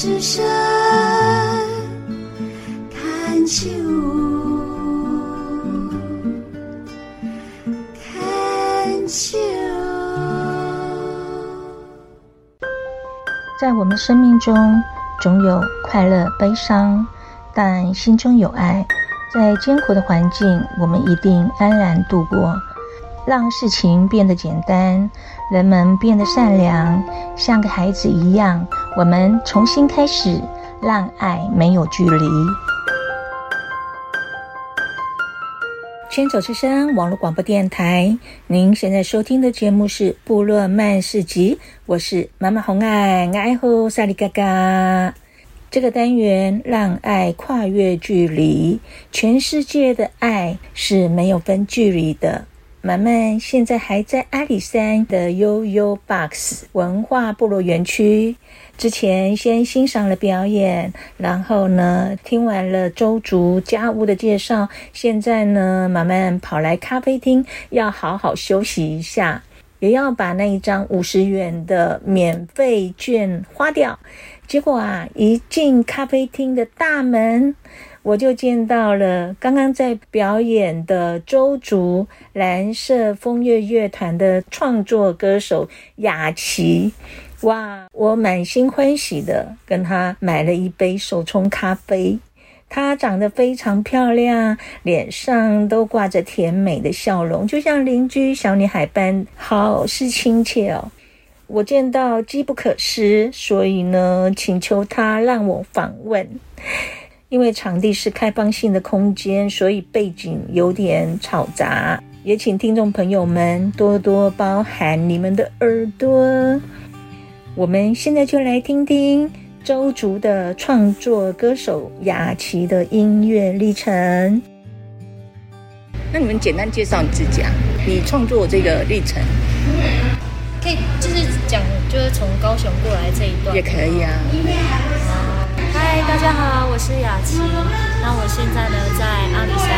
之声看秋，看秋。在我们生命中，总有快乐、悲伤，但心中有爱，在艰苦的环境，我们一定安然度过。让事情变得简单，人们变得善良，像个孩子一样。我们重新开始，让爱没有距离。牵手之声网络广播电台，您现在收听的节目是《部落曼市集》，我是妈妈红爱，爱护萨里嘎嘎。这个单元让爱跨越距离，全世界的爱是没有分距离的。马漫现在还在阿里山的悠悠 Box 文化部落园区。之前先欣赏了表演，然后呢，听完了周族家屋的介绍。现在呢，马漫跑来咖啡厅，要好好休息一下，也要把那一张五十元的免费券花掉。结果啊，一进咖啡厅的大门，我就见到了刚刚在表演的周竹蓝色枫叶乐团的创作歌手雅琪，哇！我满心欢喜的跟她买了一杯手冲咖啡。她长得非常漂亮，脸上都挂着甜美的笑容，就像邻居小女孩般，好是亲切哦。我见到机不可失，所以呢，请求她让我访问。因为场地是开放性的空间，所以背景有点吵杂，也请听众朋友们多多包涵你们的耳朵。我们现在就来听听周族的创作歌手雅琪的音乐历程。那你们简单介绍你自己啊？你创作这个历程，可以就是讲，就是从高雄过来这一段也可以啊。嗨，大家好，我是雅琪。那我现在呢，在阿里山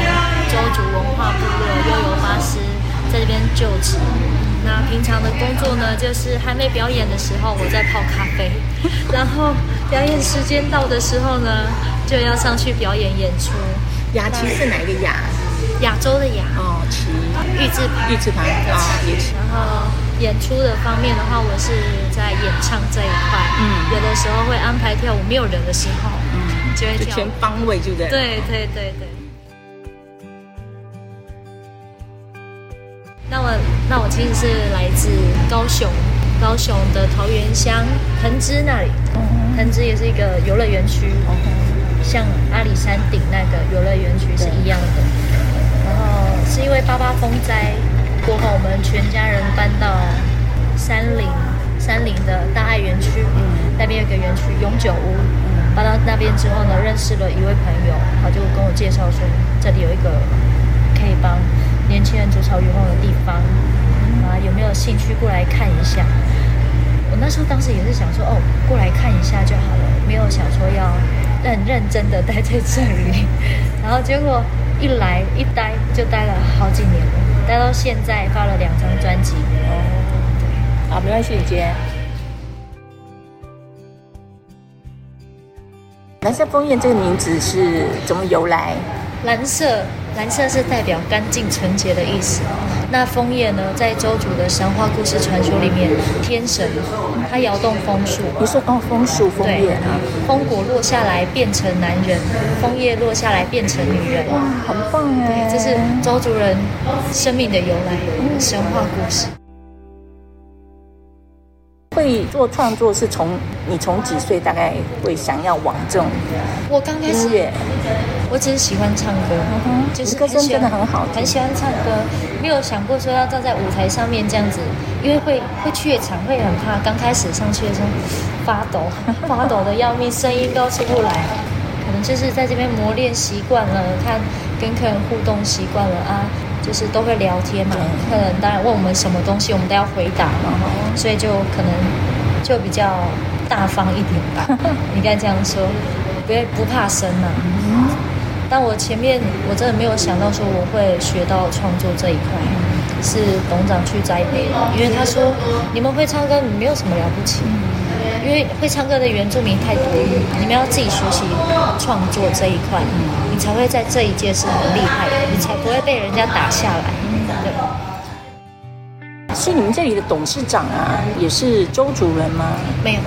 邹族文化部落悠游巴士，在这边就职。那平常的工作呢，就是还没表演的时候，我在泡咖啡；然后表演时间到的时候呢，就要上去表演演出。雅琪是哪一个雅？亚洲的亚。哦，旗。玉字旁。玉字旁啊，也是。然后。演出的方面的话，我是在演唱这一块。嗯，有的时候会安排跳舞，没有人的时候，嗯，就会跳。就全方位，就对。对对对对。那我那我其实是来自高雄，高雄的桃源乡藤枝那里。嗯。藤枝也是一个游乐园区。嗯。像阿里山顶那个游乐园区是一样的。是因为八八风灾。过后，我们全家人搬到山林，山林的大爱园区，嗯，那边有个园区永久屋，嗯，搬到那边之后呢，认识了一位朋友，他就跟我介绍说，这里有一个可以帮年轻人筑巢圆梦的地方，啊，有没有兴趣过来看一下？我那时候当时也是想说，哦，过来看一下就好了，没有想说要很认真的待在这里，然后结果一来一待就待了好几年了。待到现在发了两张专辑哦，好，没关系，你接。蓝色枫叶这个名字是怎么由来？蓝色，蓝色是代表干净纯洁的意思。那枫叶呢，在周族的神话故事传说里面，天神他摇动枫树，不是哦，枫树枫叶啊，枫果落下来变成男人，枫叶落下来变成女人。哇，好棒哎！这是周族人生命的由来，神话故事。会做创作是从你从几岁大概会想要往这种我刚开始，我只是喜欢唱歌，嗯、就是歌声真的很好，很喜欢唱歌，没有想过说要站在舞台上面这样子，因为会会怯场，会很怕。刚开始上去的时候发抖，发抖的要命，声音都出不来。可能就是在这边磨练习惯了，看跟客人互动习惯了啊。就是都会聊天嘛，客人当然问我们什么东西，我们都要回答嘛，所以就可能就比较大方一点吧。应该这样说，不不怕生嘛。但我前面我真的没有想到说我会学到创作这一块，是董长去栽培的，因为他说你们会唱歌，你没有什么了不起。因为会唱歌的原住民太多，你们要自己学习创作这一块，你才会在这一届是很厉害的，你才不会被人家打下来。对。所以你们这里的董事长啊，也是周族人吗？没有，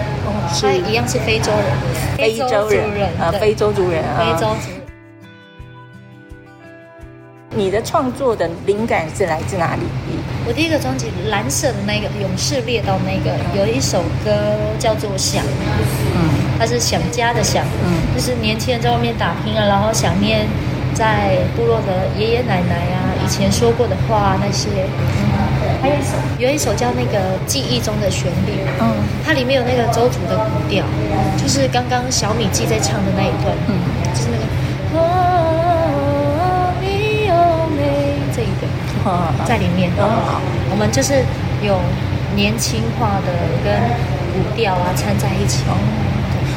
是一样是非洲人，非洲人啊，非洲族人啊，非洲族。你的创作的灵感是来自哪里？我第一个专辑蓝色的那个《勇士猎刀》那个有一首歌叫做《想》，嗯，它是想家的想，嗯，就是年轻人在外面打拼啊，然后想念在部落的爷爷奶奶啊，以前说过的话那些。还有一首，有一首叫那个《记忆中的旋律》，嗯，它里面有那个周族的古调，就是刚刚小米记在唱的那一段，嗯，就是那个。在里面，好，我们就是有年轻化的跟古调啊掺在一起，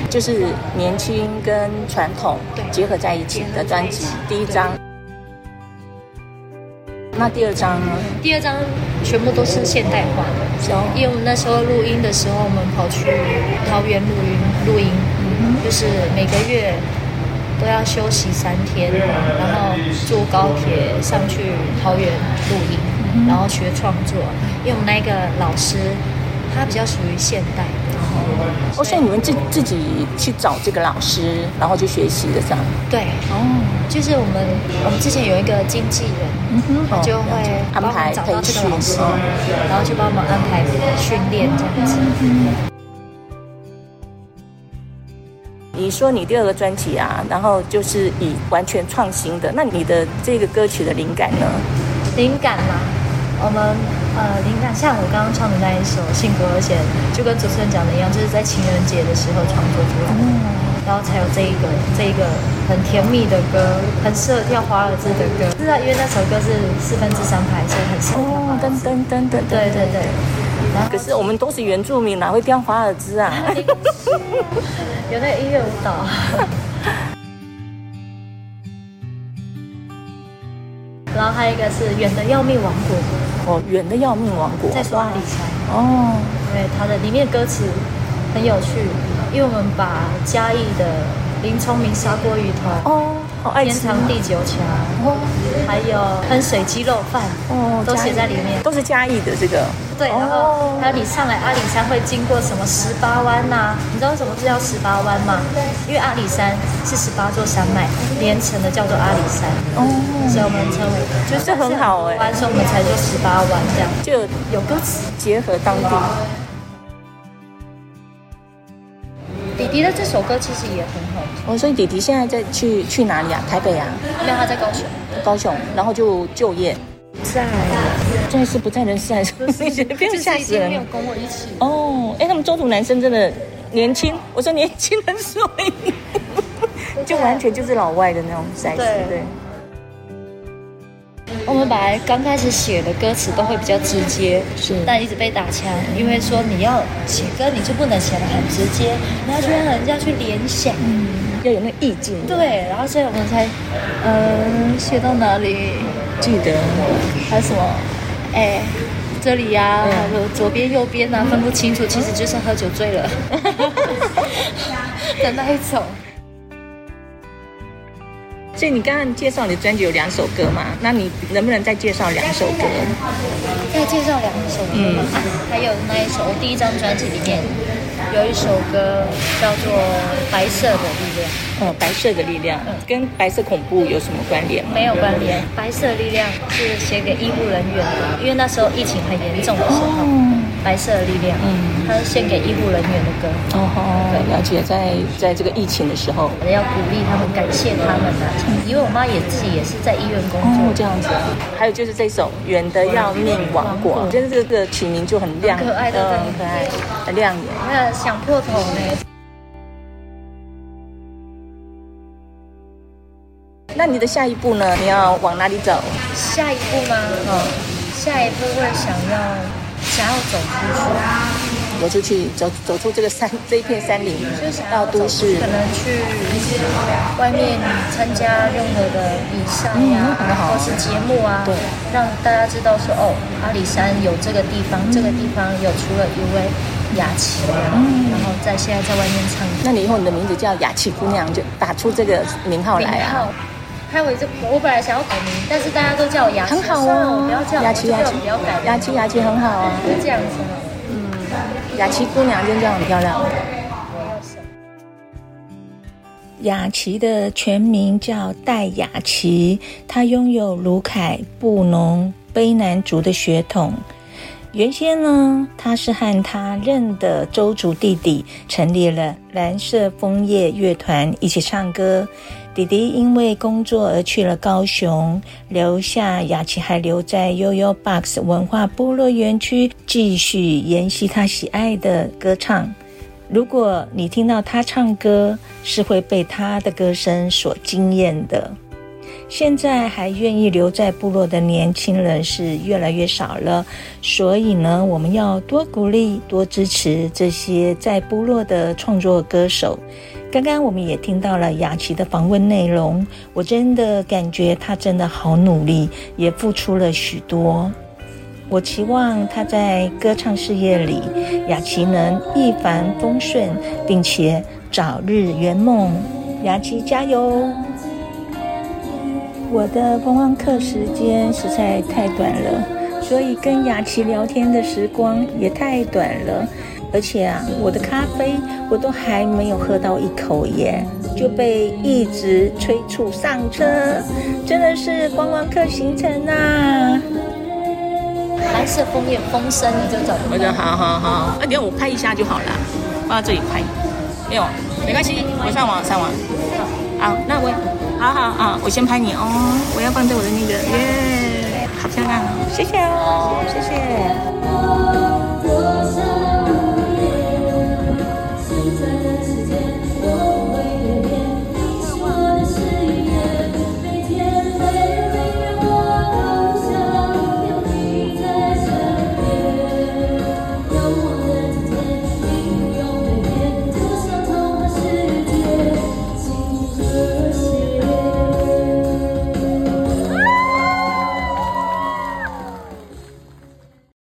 就是年轻跟传统结合在一起的专辑。第一张，那第二张呢？第二张全部都是现代化的，因为我们那时候录音的时候，我们跑去桃园录音，录音，就是每个月。都要休息三天，然后坐高铁上去桃园录音，然后学创作。因为我们那个老师，他比较属于现代的。哦，所以你们自自己去找这个老师，然后去学习的，这样？对。哦，就是我们我们之前有一个经纪人，嗯哼，就会安排找到这个老师，然后去帮我们安排训练这样子。你说你第二个专辑啊，然后就是以完全创新的，那你的这个歌曲的灵感呢？灵感嘛，我们呃，灵感像我刚刚唱的那一首《幸福而且》，就跟主持人讲的一样，就是在情人节的时候创作出来的，嗯、然后才有这一个这一个很甜蜜的歌，很适合跳华尔兹的歌。是啊，因为那首歌是四分之三拍，所以很适合跳华尔兹。噔噔噔噔，对对对。可是我们都是原住民，哪会跳华尔兹啊？有那个音乐舞蹈。然后还有一个是远的要命王国。哦，远的要命王国。在说阿里山。哦。对，它的里面歌词很有趣，因为我们把嘉义的林聪明砂锅鱼头。哦。天长地久桥，哦还有喷水鸡肉饭，哦，都写在里面，都是嘉义的这个。对，然后还有你上来阿里山会经过什么十八弯呐？你知道什么是叫十八弯吗？因为阿里山是十八座山脉连成的，叫做阿里山。哦，所以我们称为，就是很好哎，弯，所以我们才做十八弯这样，就有歌词结合当地。弟弟的这首歌其实也很好听。哦，所以弟弟现在在去去哪里啊？台北啊？没有，他在高雄。高雄，然后就就业。在。现在是不在人世还是？不是，不要吓死人。没有跟我一起。哦，哎，他们中途男生真的年轻。我说年轻人所以，就完全就是老外的那种 size。对对。我们本来刚开始写的歌词都会比较直接，是，但一直被打枪，因为说你要写歌，你就不能写的很直接，你要去让人家去联想，嗯，要有那个意境。对，然后所以我们才，嗯、呃，写到哪里？记得还有什么？哎，这里呀、啊，嗯、左边右边啊，分不清楚，其实就是喝酒醉了 的那一种。所以你刚刚介绍你的专辑有两首歌嘛？那你能不能再介绍两首歌？再介绍两首歌吗？嗯、还有那一首，我第一张专辑里面有一首歌叫做《白色的力量》。嗯，白色的力量，跟白色恐怖有什么关联吗？没有关联。白色的力量是写给医务人员的，因为那时候疫情很严重的时候。哦白色的力量，嗯，它是献给医护人员的歌。哦哦，对，了解，在在这个疫情的时候，要鼓励他们，感谢他们的，因为我妈也自己也是在医院工作，这样子。还有就是这首《远的要命王国》，我觉得这个曲名就很亮，可爱的，很可爱，很亮眼。那想破头呢？那你的下一步呢？你要往哪里走？下一步吗？嗯，下一步会想要。想要走出去，走出去，走走出这个山这一片山林，就是到都市，可能去外面参加任何的比赛呀，或是节目啊，对，让大家知道说哦，阿里山有这个地方，这个地方有出了一位雅琪啊，嗯、然后在现在在外面唱歌。那你以后你的名字叫雅琪姑娘，就打出这个名号来啊。还有这，我本来想要改名，但是大家都叫我雅琪，很好哦，不要叫雅琪雅琪，不要改雅琪雅琪很好啊，就这样子。嗯，雅琪姑娘真的很漂亮。雅琪的全名叫戴雅琪，她拥有卢凯、布农、卑南族的血统。原先呢，她是和她认的周族弟弟成立了蓝色枫叶乐团，一起唱歌。弟弟因为工作而去了高雄，留下雅琪还留在 Yo-Yo Box 文化部落园区，继续研习他喜爱的歌唱。如果你听到他唱歌，是会被他的歌声所惊艳的。现在还愿意留在部落的年轻人是越来越少了，所以呢，我们要多鼓励、多支持这些在部落的创作歌手。刚刚我们也听到了雅琪的访问内容，我真的感觉她真的好努力，也付出了许多。我期望她在歌唱事业里，雅琪能一帆风顺，并且早日圆梦。雅琪加油！我的观光课时间实在太短了，所以跟雅琪聊天的时光也太短了。而且啊，我的咖啡我都还没有喝到一口耶，就被一直催促上车，真的是观光客行程啊！蓝色枫叶风声，你就走。我说好好好，啊，等下我拍一下就好了，放在这里拍，没有，没关系，我上网上网。好，那我，好好啊，我先拍你哦，我要放在我的那个，耶，好漂亮，谢谢哦，谢谢。